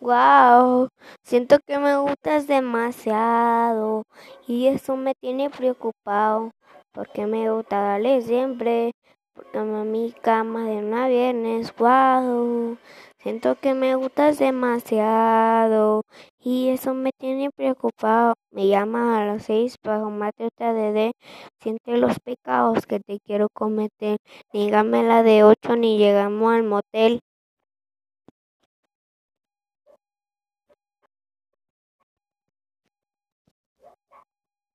Wow, siento que me gustas demasiado y eso me tiene preocupado porque me gusta darle siempre, porque a mi cama de una viernes, wow, siento que me gustas demasiado y eso me tiene preocupado. Me llama a las seis para fumarte otra de siente los pecados que te quiero cometer, dígame la de ocho ni llegamos al motel.